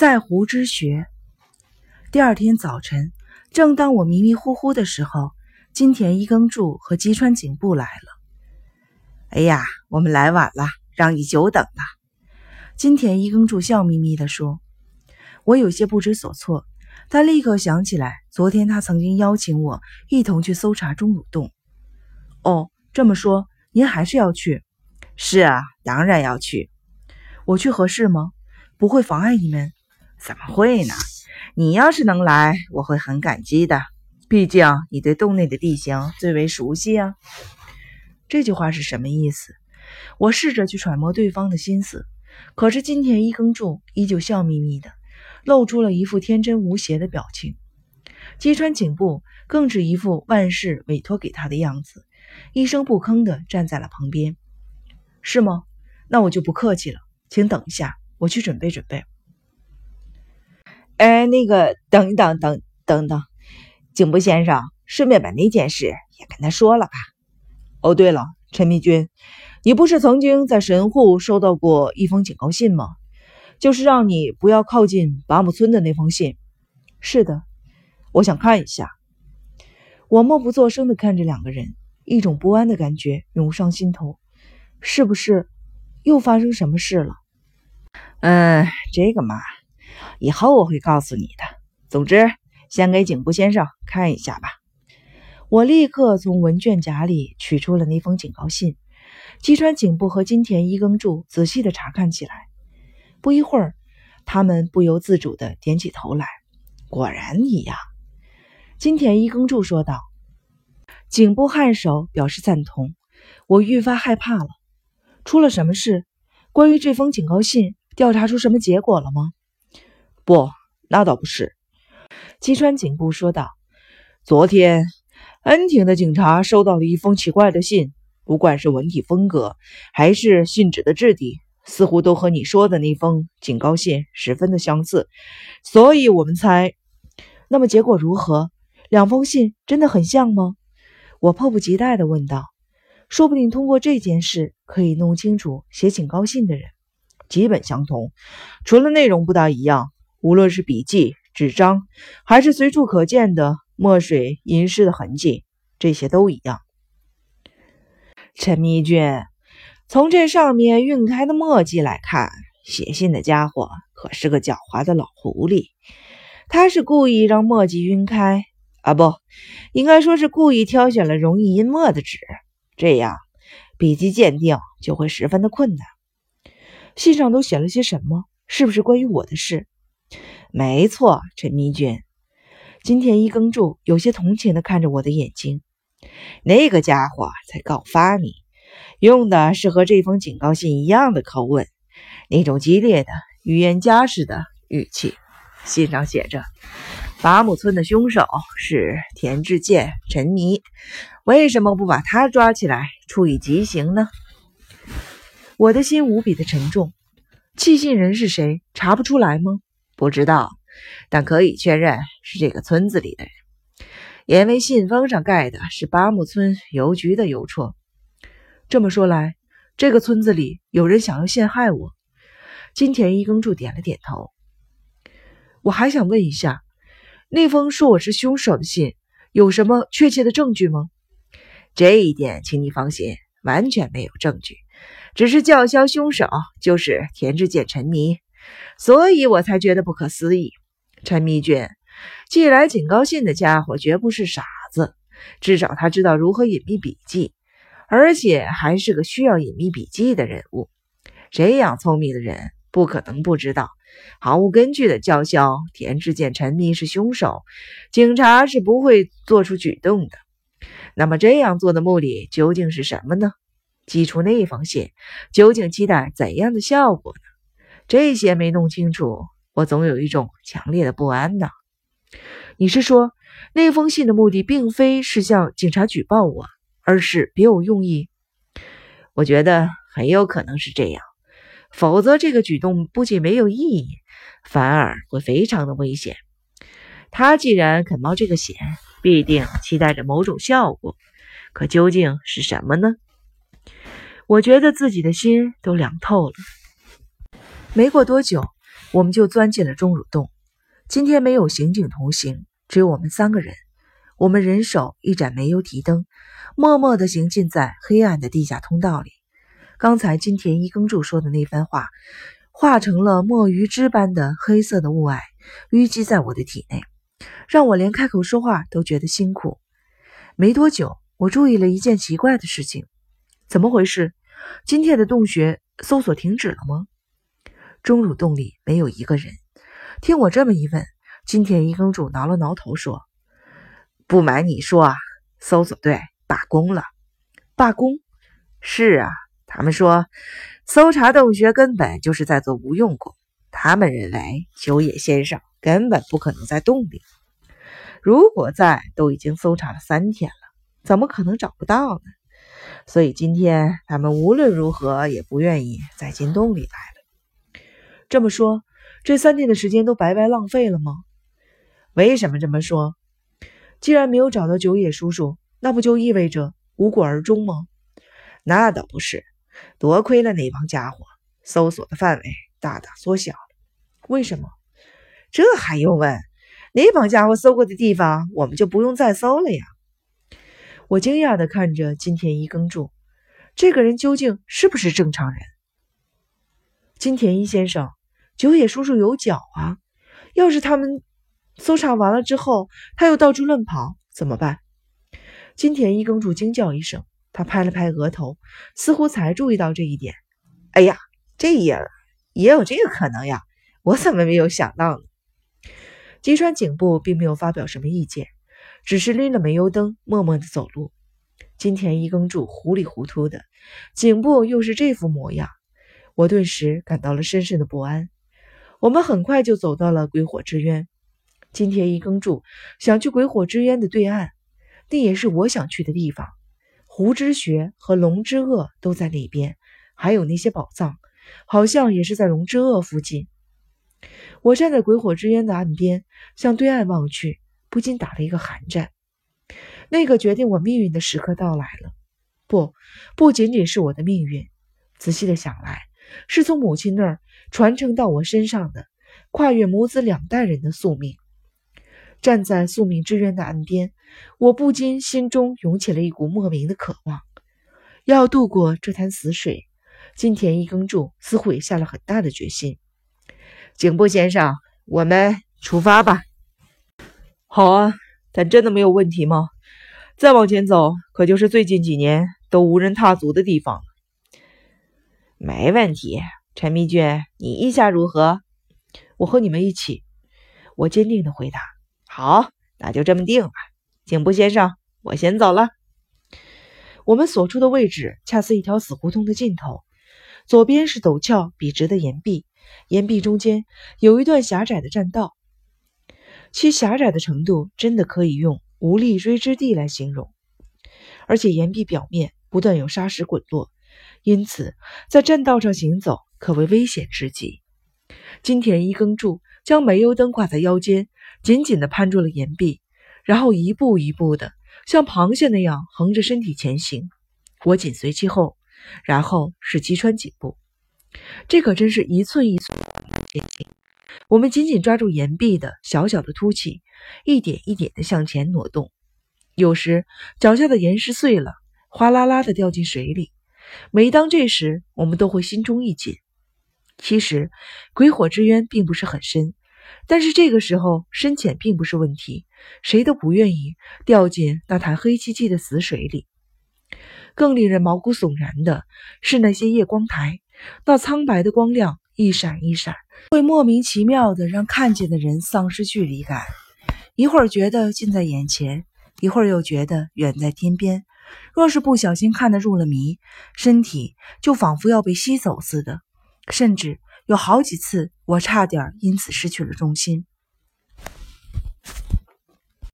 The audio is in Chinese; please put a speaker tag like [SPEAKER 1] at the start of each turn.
[SPEAKER 1] 在湖之学。第二天早晨，正当我迷迷糊糊的时候，金田一耕助和吉川景部来了。
[SPEAKER 2] 哎呀，我们来晚了，让你久等了。
[SPEAKER 1] 金田一耕助笑眯眯地说。我有些不知所措，他立刻想起来，昨天他曾经邀请我一同去搜查钟乳洞。哦，这么说，您还是要去？
[SPEAKER 2] 是啊，当然要去。
[SPEAKER 1] 我去合适吗？不会妨碍你们？
[SPEAKER 2] 怎么会呢？你要是能来，我会很感激的。毕竟你对洞内的地形最为熟悉啊。
[SPEAKER 1] 这句话是什么意思？我试着去揣摩对方的心思，可是金田一耕助依旧笑眯眯的。露出了一副天真无邪的表情，击穿颈部更是一副万事委托给他的样子，一声不吭的站在了旁边。是吗？那我就不客气了，请等一下，我去准备准备。
[SPEAKER 2] 哎，那个，等一等，等等等，警部先生，顺便把那件事也跟他说了吧。
[SPEAKER 1] 哦，对了，陈密君，你不是曾经在神户收到过一封警告信吗？就是让你不要靠近拔木村的那封信。是的，我想看一下。我默不作声的看着两个人，一种不安的感觉涌上心头。是不是又发生什么事了？
[SPEAKER 2] 嗯，这个嘛，以后我会告诉你的。总之，先给警部先生看一下吧。
[SPEAKER 1] 我立刻从文件夹里取出了那封警告信。击川警部和金田一耕助仔细地查看起来。不一会儿，他们不由自主地点起头来。果然一样，金田一耕助说道。颈部颔首表示赞同。我愈发害怕了。出了什么事？关于这封警告信，调查出什么结果了吗？
[SPEAKER 3] 不，那倒不是。
[SPEAKER 1] 吉川警部说道。
[SPEAKER 3] 昨天，恩庭的警察收到了一封奇怪的信，不管是文体风格，还是信纸的质地。似乎都和你说的那封警告信十分的相似，所以我们猜。
[SPEAKER 1] 那么结果如何？两封信真的很像吗？我迫不及待地问道。说不定通过这件事可以弄清楚写警告信的人。
[SPEAKER 3] 基本相同，除了内容不大一样。无论是笔记、纸张，还是随处可见的墨水吟诗的痕迹，这些都一样。
[SPEAKER 2] 陈密君。从这上面晕开的墨迹来看，写信的家伙可是个狡猾的老狐狸。他是故意让墨迹晕开啊，不，应该说是故意挑选了容易晕墨的纸，这样笔迹鉴定就会十分的困难。
[SPEAKER 1] 信上都写了些什么？是不是关于我的事？
[SPEAKER 2] 没错，陈迷君。
[SPEAKER 1] 金田一耕助有些同情地看着我的眼睛。
[SPEAKER 2] 那个家伙在告发你。用的是和这封警告信一样的口吻，那种激烈的、预言家式的语气。信上写着：“八木村的凶手是田志健、陈尼，为什么不把他抓起来处以极刑呢？”
[SPEAKER 1] 我的心无比的沉重。寄信人是谁？查不出来吗？
[SPEAKER 2] 不知道，但可以确认是这个村子里的人，因为信封上盖的是八木村邮局的邮戳。
[SPEAKER 1] 这么说来，这个村子里有人想要陷害我。金田一耕助点了点头。我还想问一下，那封说我是凶手的信有什么确切的证据吗？
[SPEAKER 2] 这一点，请你放心，完全没有证据，只是叫嚣凶手就是田之介沉迷，所以我才觉得不可思议。陈迷君寄来警告信的家伙绝不是傻子，至少他知道如何隐秘笔记。而且还是个需要隐秘笔记的人物，这样聪明的人不可能不知道，毫无根据的叫嚣田志健陈迷是凶手，警察是不会做出举动的。那么这样做的目的究竟是什么呢？寄出那封信究竟期待怎样的效果呢？这些没弄清楚，我总有一种强烈的不安呢。
[SPEAKER 1] 你是说那封信的目的并非是向警察举报我？而是别有用意，
[SPEAKER 2] 我觉得很有可能是这样。否则，这个举动不仅没有意义，反而会非常的危险。他既然肯冒这个险，必定期待着某种效果。可究竟是什么呢？
[SPEAKER 1] 我觉得自己的心都凉透了。没过多久，我们就钻进了钟乳洞。今天没有刑警同行，只有我们三个人。我们人手一盏煤油提灯，默默地行进在黑暗的地下通道里。刚才金田一耕助说的那番话，化成了墨鱼汁般的黑色的雾霭，淤积在我的体内，让我连开口说话都觉得辛苦。没多久，我注意了一件奇怪的事情：怎么回事？今天的洞穴搜索停止了吗？钟乳洞里没有一个人。听我这么一问，金田一耕助挠了挠头说：“
[SPEAKER 2] 不瞒你说啊，搜索队罢工了。
[SPEAKER 1] 罢工？
[SPEAKER 2] 是啊，他们说搜查洞穴根本就是在做无用功。他们认为九野先生根本不可能在洞里。如果在，都已经搜查了三天了，怎么可能找不到呢？所以今天他们无论如何也不愿意再进洞里来了。
[SPEAKER 1] 这么说。”这三天的时间都白白浪费了吗？
[SPEAKER 2] 为什么这么说？
[SPEAKER 1] 既然没有找到九野叔叔，那不就意味着无果而终吗？
[SPEAKER 2] 那倒不是，多亏了那帮家伙，搜索的范围大大缩小了。
[SPEAKER 1] 为什么？
[SPEAKER 2] 这还用问？那帮家伙搜过的地方，我们就不用再搜了呀！
[SPEAKER 1] 我惊讶地看着金田一耕助，这个人究竟是不是正常人？金田一先生。九野叔叔有脚啊！要是他们搜查完了之后，他又到处乱跑，怎么办？金田一耕助惊叫一声，他拍了拍额头，似乎才注意到这一点。
[SPEAKER 2] 哎呀，这也也有这个可能呀！我怎么没有想到呢？
[SPEAKER 1] 吉川警部并没有发表什么意见，只是拎了煤油灯，默默地走路。金田一耕助糊里糊涂的，警部又是这副模样，我顿时感到了深深的不安。我们很快就走到了鬼火之渊。金田一耕助想去鬼火之渊的对岸，那也是我想去的地方。湖之穴和龙之颚都在那边，还有那些宝藏，好像也是在龙之颚附近。我站在鬼火之渊的岸边，向对岸望去，不禁打了一个寒战。那个决定我命运的时刻到来了。不，不仅仅是我的命运。仔细的想来。是从母亲那儿传承到我身上的，跨越母子两代人的宿命。站在宿命之渊的岸边，我不禁心中涌起了一股莫名的渴望，要渡过这潭死水。金田一耕助似乎也下了很大的决心。
[SPEAKER 2] 警部先生，我们出发吧。
[SPEAKER 3] 好啊，但真的没有问题吗？再往前走，可就是最近几年都无人踏足的地方了。
[SPEAKER 2] 没问题，陈迷俊，你意下如何？
[SPEAKER 1] 我和你们一起。我坚定的回答。
[SPEAKER 2] 好，那就这么定了。警部先生，我先走了。
[SPEAKER 1] 我们所处的位置恰似一条死胡同的尽头，左边是陡峭笔直的岩壁，岩壁中间有一段狭窄的栈道，其狭窄的程度真的可以用无力锥之地来形容。而且岩壁表面不断有沙石滚落。因此，在栈道上行走可谓危险至极。金田一耕助将煤油灯挂在腰间，紧紧地攀住了岩壁，然后一步一步的像螃蟹那样横着身体前行。我紧随其后，然后是吉川颈部。这可真是一寸一寸前行。我们紧紧抓住岩壁的小小的凸起，一点一点地向前挪动。有时脚下的岩石碎了，哗啦啦地掉进水里。每当这时，我们都会心中一紧。其实，鬼火之渊并不是很深，但是这个时候深浅并不是问题，谁都不愿意掉进那潭黑漆漆的死水里。更令人毛骨悚然的是那些夜光台，那苍白的光亮一闪一闪，会莫名其妙的让看见的人丧失距离感，一会儿觉得近在眼前，一会儿又觉得远在天边。若是不小心看得入了迷，身体就仿佛要被吸走似的。甚至有好几次，我差点因此失去了重心。